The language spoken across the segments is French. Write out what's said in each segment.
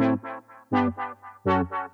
Thank you.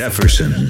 Jefferson.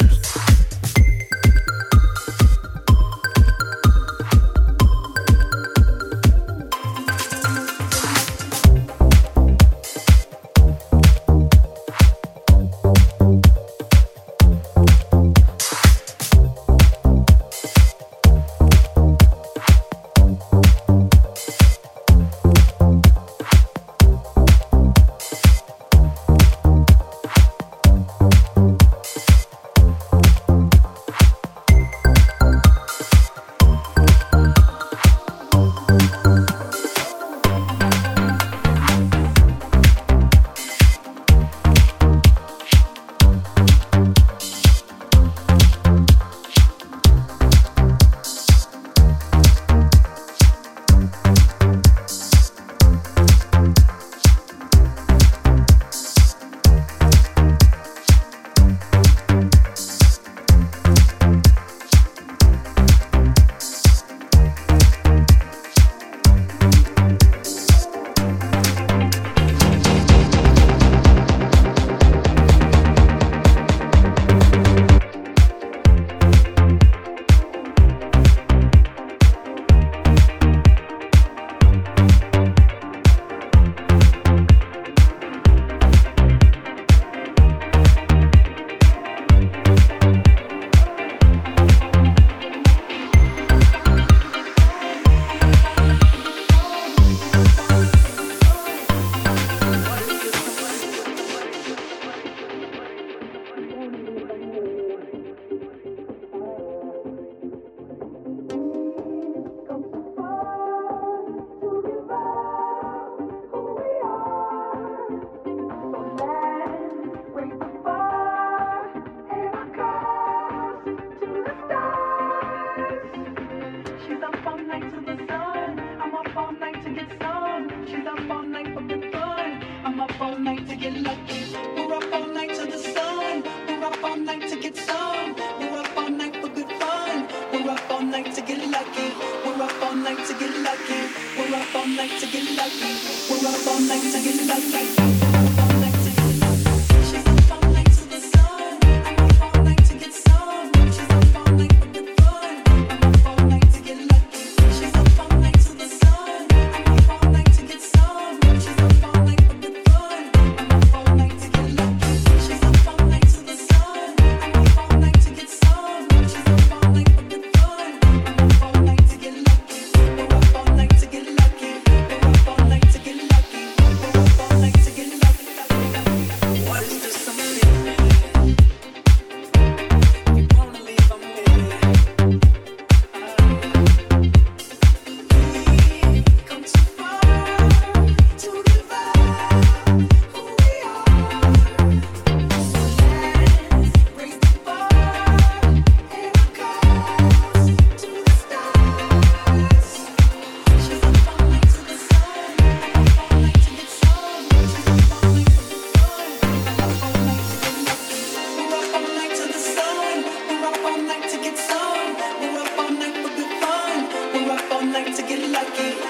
Thank you.